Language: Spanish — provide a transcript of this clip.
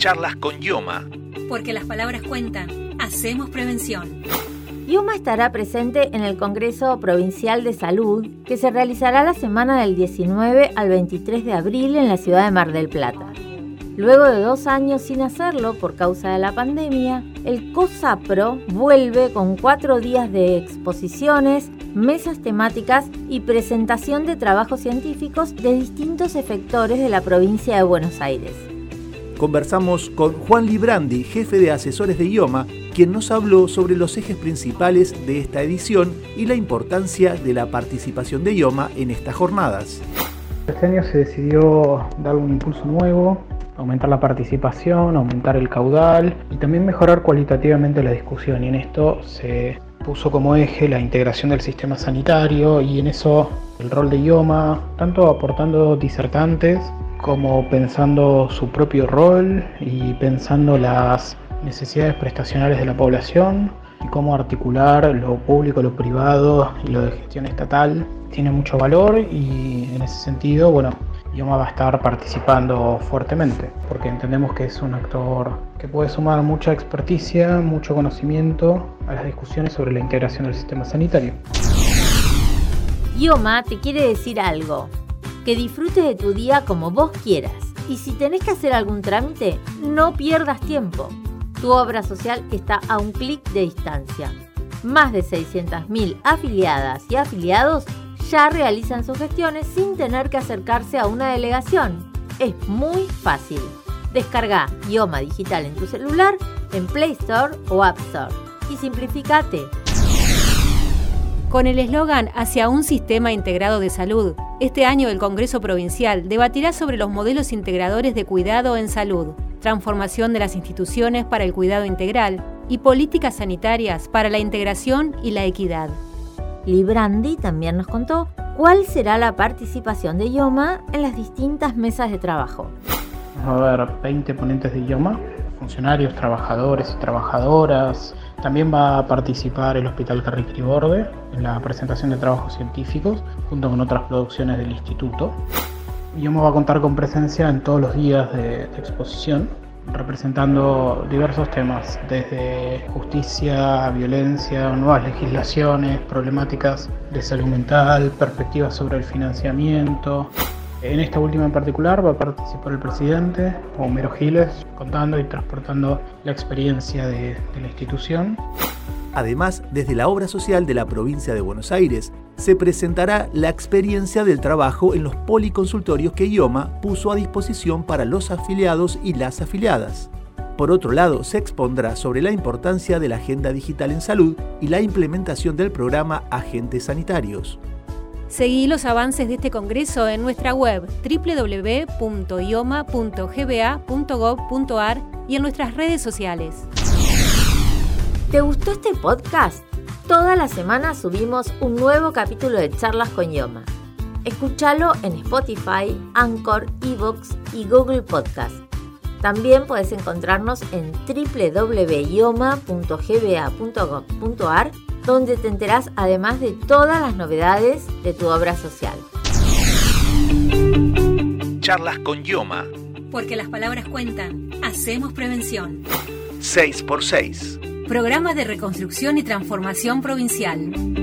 Charlas con Yoma. Porque las palabras cuentan. Hacemos prevención. Yoma estará presente en el Congreso Provincial de Salud, que se realizará la semana del 19 al 23 de abril en la ciudad de Mar del Plata. Luego de dos años sin hacerlo por causa de la pandemia, el COSAPRO vuelve con cuatro días de exposiciones, mesas temáticas y presentación de trabajos científicos de distintos efectores de la provincia de Buenos Aires. Conversamos con Juan Librandi, jefe de asesores de IOMA, quien nos habló sobre los ejes principales de esta edición y la importancia de la participación de IOMA en estas jornadas. Este año se decidió dar un impulso nuevo aumentar la participación, aumentar el caudal y también mejorar cualitativamente la discusión. Y en esto se puso como eje la integración del sistema sanitario y en eso el rol de IOMA, tanto aportando disertantes como pensando su propio rol y pensando las necesidades prestacionales de la población y cómo articular lo público, lo privado y lo de gestión estatal tiene mucho valor y en ese sentido, bueno, Yoma va a estar participando fuertemente, porque entendemos que es un actor que puede sumar mucha experticia, mucho conocimiento a las discusiones sobre la integración del sistema sanitario. Yoma te quiere decir algo, que disfrutes de tu día como vos quieras. Y si tenés que hacer algún trámite, no pierdas tiempo. Tu obra social está a un clic de distancia. Más de 600.000 afiliadas y afiliados ya realizan sus gestiones sin tener que acercarse a una delegación. Es muy fácil. Descarga Ioma Digital en tu celular, en Play Store o App Store y simplificate. Con el eslogan Hacia un sistema integrado de salud, este año el Congreso Provincial debatirá sobre los modelos integradores de cuidado en salud, transformación de las instituciones para el cuidado integral y políticas sanitarias para la integración y la equidad. Librandi también nos contó cuál será la participación de IOMA en las distintas mesas de trabajo. Va a haber 20 ponentes de IOMA, funcionarios, trabajadores y trabajadoras. También va a participar el Hospital Carricri en la presentación de trabajos científicos junto con otras producciones del instituto. IOMA va a contar con presencia en todos los días de, de exposición representando diversos temas, desde justicia, violencia, nuevas legislaciones, problemáticas de salud mental, perspectivas sobre el financiamiento. En esta última en particular va a participar el presidente, Homero Giles, contando y transportando la experiencia de, la institución. Además, desde la obra social de la provincia de Buenos Aires, se presentará la experiencia del trabajo en los policonsultorios que IOMA puso a disposición para los afiliados y las afiliadas. Por otro lado, se expondrá sobre la importancia de la agenda digital en salud y la implementación del programa Agentes Sanitarios. Seguí los avances de este congreso en nuestra web www.ioma.gba.gov.ar y en nuestras redes sociales. ¿Te gustó este podcast? Toda la semana subimos un nuevo capítulo de Charlas con Yoma. Escúchalo en Spotify, Anchor, Evox y Google Podcast. También puedes encontrarnos en www.yoma.gba.gov.ar donde te enterás además de todas las novedades de tu obra social. Charlas con Yoma. Porque las palabras cuentan. Hacemos prevención. 6 x 6 Programa de Reconstrucción y Transformación Provincial.